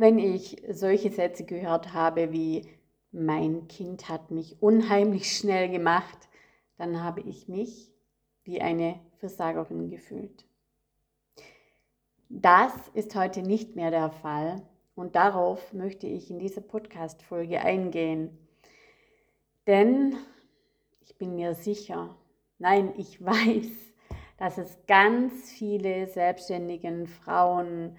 wenn ich solche Sätze gehört habe wie mein Kind hat mich unheimlich schnell gemacht, dann habe ich mich wie eine Versagerin gefühlt. Das ist heute nicht mehr der Fall und darauf möchte ich in dieser Podcast-Folge eingehen. Denn ich bin mir sicher, nein, ich weiß, dass es ganz viele selbstständigen Frauen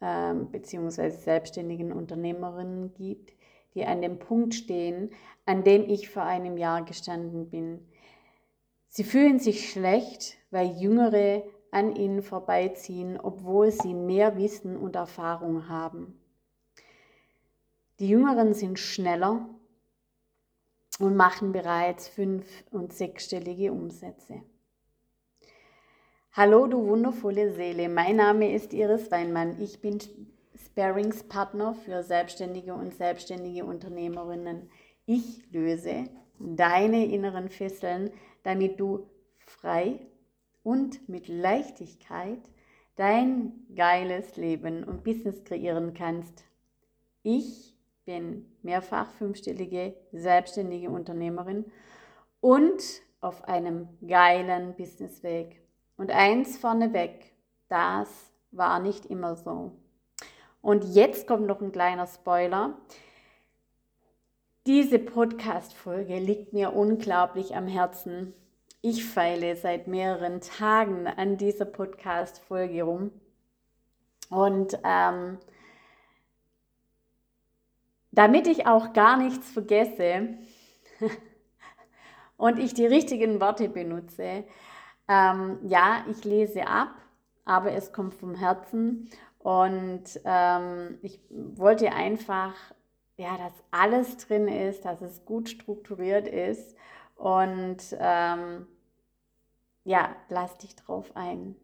äh, bzw. selbstständigen Unternehmerinnen gibt, die an dem Punkt stehen, an dem ich vor einem Jahr gestanden bin. Sie fühlen sich schlecht, weil Jüngere an ihnen vorbeiziehen, obwohl sie mehr Wissen und Erfahrung haben. Die Jüngeren sind schneller und machen bereits fünf- und sechsstellige Umsätze. Hallo, du wundervolle Seele. Mein Name ist Iris Weinmann. Ich bin Sparingspartner für Selbstständige und selbstständige Unternehmerinnen. Ich löse deine inneren Fesseln, damit du frei und mit Leichtigkeit dein geiles Leben und Business kreieren kannst. Ich bin mehrfach fünfstellige selbstständige Unternehmerin und auf einem geilen Businessweg. Und eins vorneweg, das war nicht immer so. Und jetzt kommt noch ein kleiner Spoiler. Diese Podcast-Folge liegt mir unglaublich am Herzen. Ich feile seit mehreren Tagen an dieser Podcast-Folge rum. Und ähm, damit ich auch gar nichts vergesse und ich die richtigen Worte benutze, ähm, ja, ich lese ab, aber es kommt vom Herzen. Und ähm, ich wollte einfach, ja, dass alles drin ist, dass es gut strukturiert ist. Und ähm, ja, lass dich drauf ein.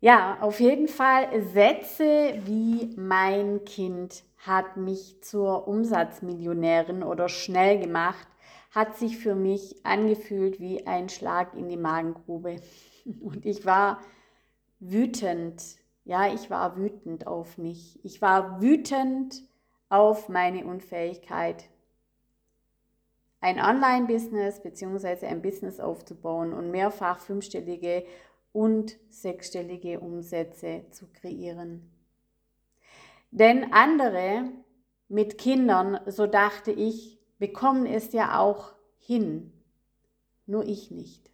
Ja, auf jeden Fall Sätze wie mein Kind hat mich zur Umsatzmillionärin oder schnell gemacht, hat sich für mich angefühlt wie ein Schlag in die Magengrube. Und ich war wütend ja, ich war wütend auf mich. Ich war wütend auf meine Unfähigkeit, ein Online-Business bzw. ein Business aufzubauen und mehrfach fünfstellige und sechsstellige Umsätze zu kreieren. Denn andere mit Kindern, so dachte ich, bekommen es ja auch hin, nur ich nicht.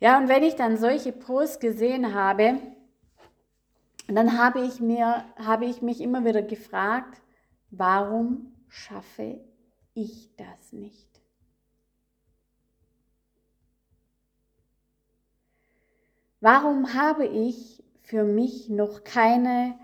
Ja, und wenn ich dann solche Posts gesehen habe, dann habe ich, mir, habe ich mich immer wieder gefragt, warum schaffe ich das nicht? Warum habe ich für mich noch keine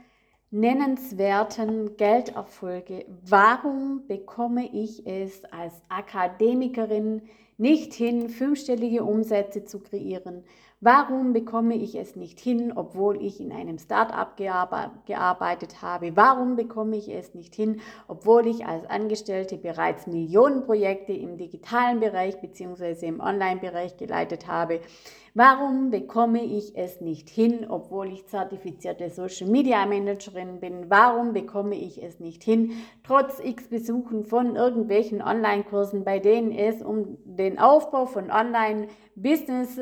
nennenswerten Gelderfolge? Warum bekomme ich es als Akademikerin nicht hin, fünfstellige Umsätze zu kreieren? Warum bekomme ich es nicht hin, obwohl ich in einem Start-up gearbeitet habe? Warum bekomme ich es nicht hin, obwohl ich als Angestellte bereits Millionenprojekte im digitalen Bereich bzw. im Online-Bereich geleitet habe? Warum bekomme ich es nicht hin, obwohl ich zertifizierte Social Media Managerin bin? Warum bekomme ich es nicht hin, trotz x Besuchen von irgendwelchen Online-Kursen, bei denen es um den Aufbau von Online-Business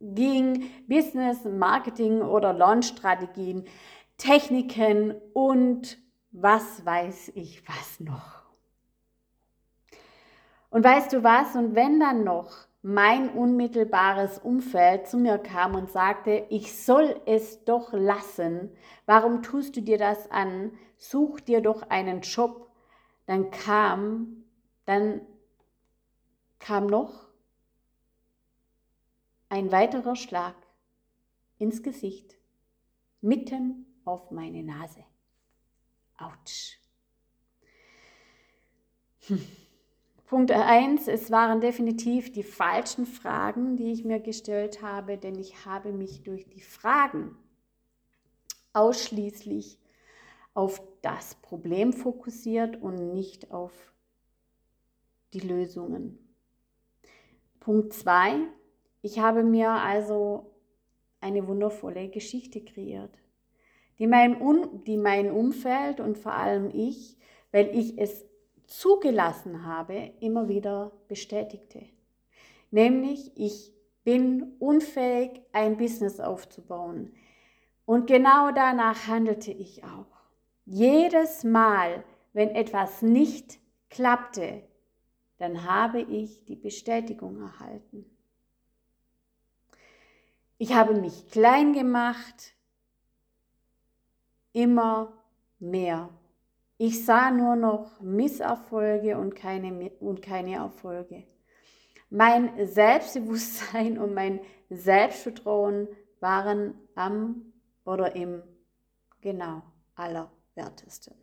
ging, Business, Marketing oder Launch-Strategien, Techniken und was weiß ich was noch. Und weißt du was? Und wenn dann noch mein unmittelbares Umfeld zu mir kam und sagte, ich soll es doch lassen, warum tust du dir das an, such dir doch einen Job, dann kam, dann kam noch ein weiterer Schlag ins Gesicht, mitten auf meine Nase. Autsch. Hm. Punkt 1, es waren definitiv die falschen Fragen, die ich mir gestellt habe, denn ich habe mich durch die Fragen ausschließlich auf das Problem fokussiert und nicht auf die Lösungen. Punkt 2, ich habe mir also eine wundervolle Geschichte kreiert. die mein, Un die mein Umfeld und vor allem ich, weil ich es zugelassen habe, immer wieder bestätigte. Nämlich, ich bin unfähig, ein Business aufzubauen. Und genau danach handelte ich auch. Jedes Mal, wenn etwas nicht klappte, dann habe ich die Bestätigung erhalten. Ich habe mich klein gemacht, immer mehr. Ich sah nur noch Misserfolge und keine, und keine Erfolge. Mein Selbstbewusstsein und mein Selbstvertrauen waren am oder im genau allerwertesten.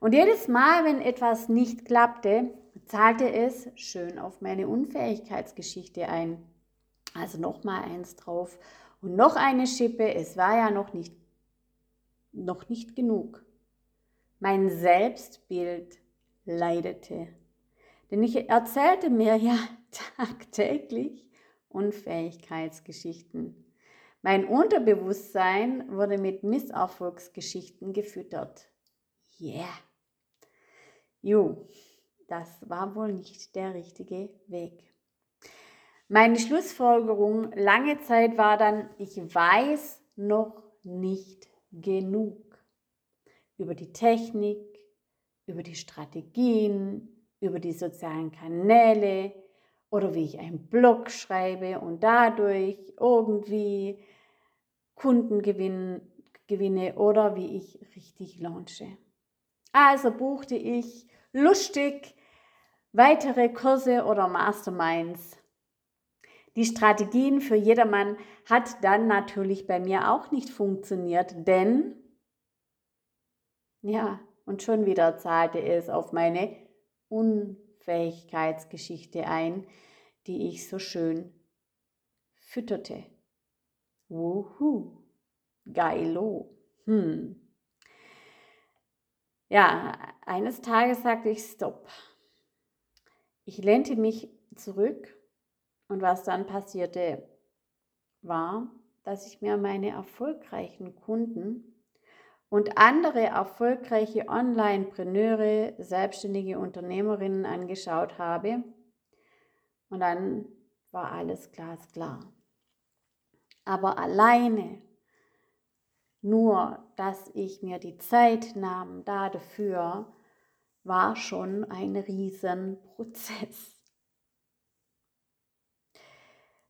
Und jedes Mal, wenn etwas nicht klappte, zahlte es schön auf meine Unfähigkeitsgeschichte ein. Also nochmal eins drauf und noch eine Schippe. Es war ja noch nicht, noch nicht genug. Mein Selbstbild leidete. Denn ich erzählte mir ja tagtäglich Unfähigkeitsgeschichten. Mein Unterbewusstsein wurde mit Misserfolgsgeschichten gefüttert. Yeah. Jo, das war wohl nicht der richtige Weg. Meine Schlussfolgerung lange Zeit war dann, ich weiß noch nicht genug über die Technik, über die Strategien, über die sozialen Kanäle oder wie ich einen Blog schreibe und dadurch irgendwie Kunden gewinne oder wie ich richtig launche. Also buchte ich lustig weitere Kurse oder Masterminds. Die Strategien für jedermann hat dann natürlich bei mir auch nicht funktioniert, denn ja, und schon wieder zahlte es auf meine Unfähigkeitsgeschichte ein, die ich so schön fütterte. Wuhu, geilo. Hm. Ja, eines Tages sagte ich Stopp. Ich lehnte mich zurück und was dann passierte, war, dass ich mir meine erfolgreichen Kunden und andere erfolgreiche Online-Preneure, selbstständige Unternehmerinnen angeschaut habe. Und dann war alles glasklar. Aber alleine nur, dass ich mir die Zeit nahm dafür, war schon ein Riesenprozess.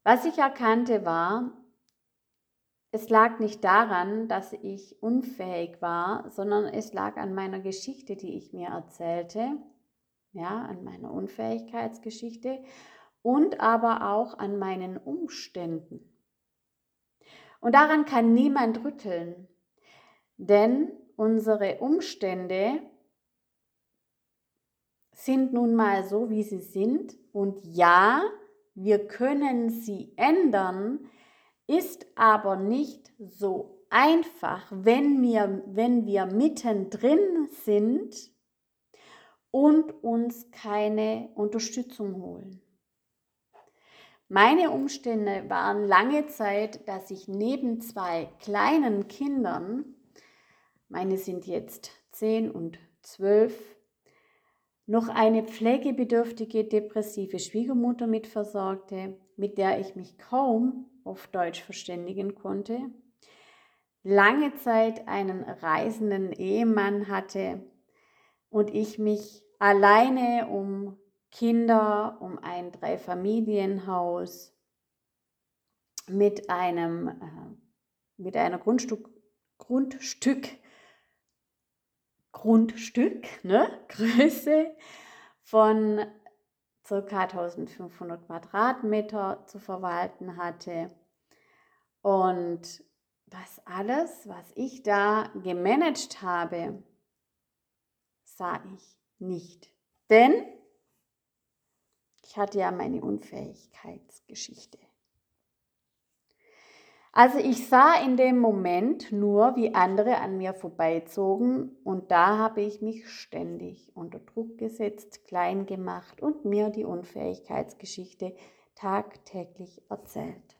Was ich erkannte war, es lag nicht daran, dass ich unfähig war, sondern es lag an meiner Geschichte, die ich mir erzählte, ja, an meiner Unfähigkeitsgeschichte und aber auch an meinen Umständen. Und daran kann niemand rütteln, denn unsere Umstände sind nun mal so, wie sie sind. Und ja, wir können sie ändern, ist aber nicht so einfach, wenn wir, wenn wir mittendrin sind und uns keine Unterstützung holen. Meine Umstände waren lange Zeit, dass ich neben zwei kleinen Kindern, meine sind jetzt zehn und zwölf, noch eine pflegebedürftige depressive Schwiegermutter mitversorgte, mit der ich mich kaum auf Deutsch verständigen konnte, lange Zeit einen reisenden Ehemann hatte und ich mich alleine um Kinder, um ein Dreifamilienhaus mit einem äh, mit einer Grundstück, Grundstück, Grundstück, ne, Größe von ca. 1500 Quadratmeter zu verwalten hatte. Und das alles, was ich da gemanagt habe, sah ich nicht. Denn ich hatte ja meine Unfähigkeitsgeschichte. Also ich sah in dem Moment nur, wie andere an mir vorbeizogen und da habe ich mich ständig unter Druck gesetzt, klein gemacht und mir die Unfähigkeitsgeschichte tagtäglich erzählt.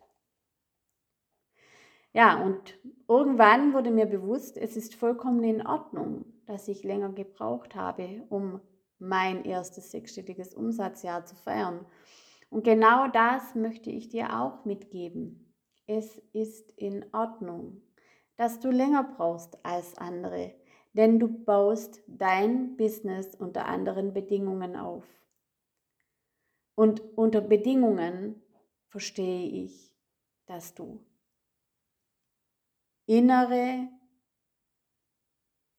Ja, und irgendwann wurde mir bewusst, es ist vollkommen in Ordnung, dass ich länger gebraucht habe, um mein erstes sechsstelliges Umsatzjahr zu feiern. Und genau das möchte ich dir auch mitgeben. Es ist in Ordnung, dass du länger brauchst als andere, denn du baust dein Business unter anderen Bedingungen auf. Und unter Bedingungen verstehe ich, dass du innere,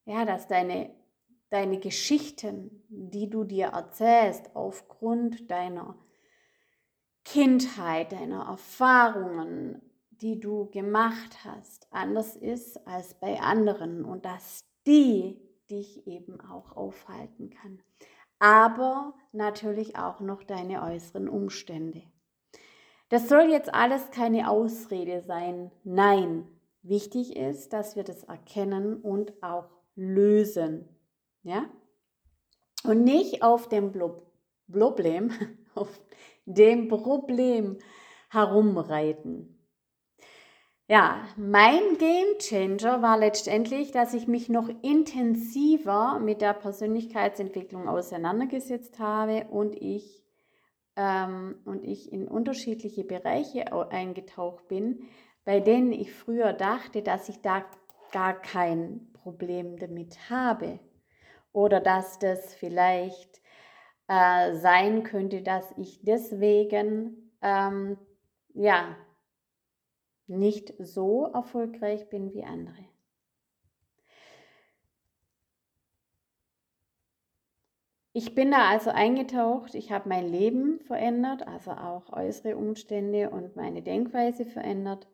ja, dass deine, deine Geschichten, die du dir erzählst aufgrund deiner Kindheit, deiner Erfahrungen, die du gemacht hast, anders ist als bei anderen und dass die dich eben auch aufhalten kann. Aber natürlich auch noch deine äußeren Umstände. Das soll jetzt alles keine Ausrede sein. Nein, wichtig ist, dass wir das erkennen und auch lösen. Ja? Und nicht auf dem Problem, auf dem Problem herumreiten. Ja, mein Game Changer war letztendlich, dass ich mich noch intensiver mit der Persönlichkeitsentwicklung auseinandergesetzt habe und ich, ähm, und ich in unterschiedliche Bereiche eingetaucht bin, bei denen ich früher dachte, dass ich da gar kein Problem damit habe. Oder dass das vielleicht äh, sein könnte, dass ich deswegen ähm, ja nicht so erfolgreich bin wie andere. Ich bin da also eingetaucht, ich habe mein Leben verändert, also auch äußere Umstände und meine Denkweise verändert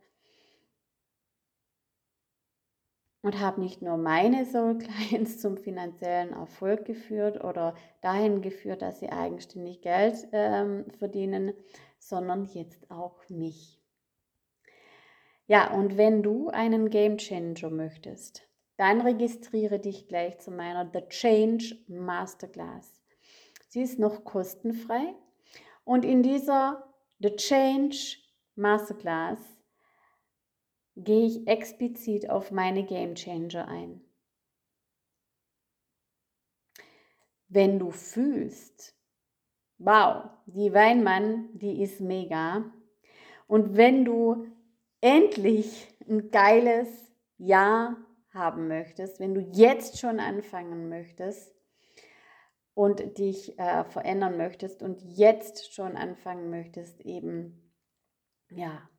und habe nicht nur meine Soul Clients zum finanziellen Erfolg geführt oder dahin geführt, dass sie eigenständig Geld ähm, verdienen, sondern jetzt auch mich. Ja, und wenn du einen Game Changer möchtest, dann registriere dich gleich zu meiner The Change Masterclass. Sie ist noch kostenfrei und in dieser The Change Masterclass gehe ich explizit auf meine Game Changer ein. Wenn du fühlst, wow, die Weinmann, die ist mega. Und wenn du endlich ein geiles Jahr haben möchtest, wenn du jetzt schon anfangen möchtest und dich äh, verändern möchtest und jetzt schon anfangen möchtest, eben ja,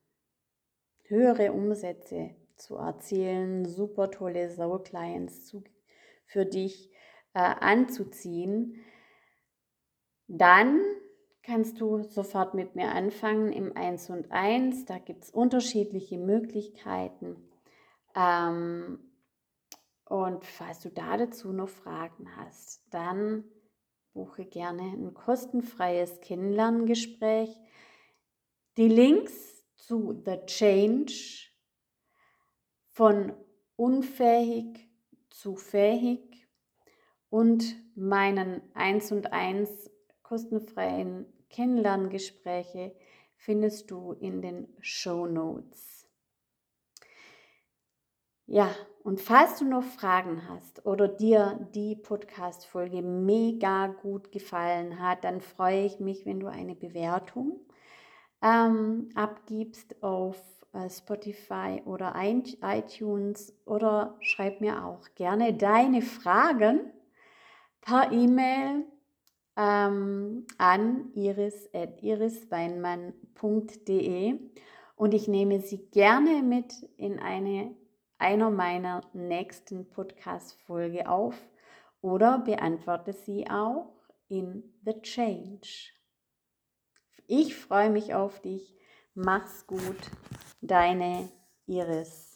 höhere Umsätze zu erzielen, super tolle Soul Clients zu, für dich äh, anzuziehen, dann kannst du sofort mit mir anfangen im 1 und 1. Da gibt es unterschiedliche Möglichkeiten. Ähm, und falls du da dazu noch Fragen hast, dann buche gerne ein kostenfreies Kennenlerngespräch. Die Links zu The Change von unfähig zu fähig und meinen 1 und 1 kostenfreien Kennenlerngespräche findest du in den Show Notes. Ja, und falls du noch Fragen hast oder dir die Podcast-Folge mega gut gefallen hat, dann freue ich mich, wenn du eine Bewertung ähm, abgibst auf äh, Spotify oder iTunes oder schreib mir auch gerne deine Fragen per E-Mail ähm, an iris.irisweinmann.de und ich nehme sie gerne mit in eine einer meiner nächsten Podcast-Folge auf oder beantworte sie auch in The Change. Ich freue mich auf dich. Mach's gut. Deine Iris.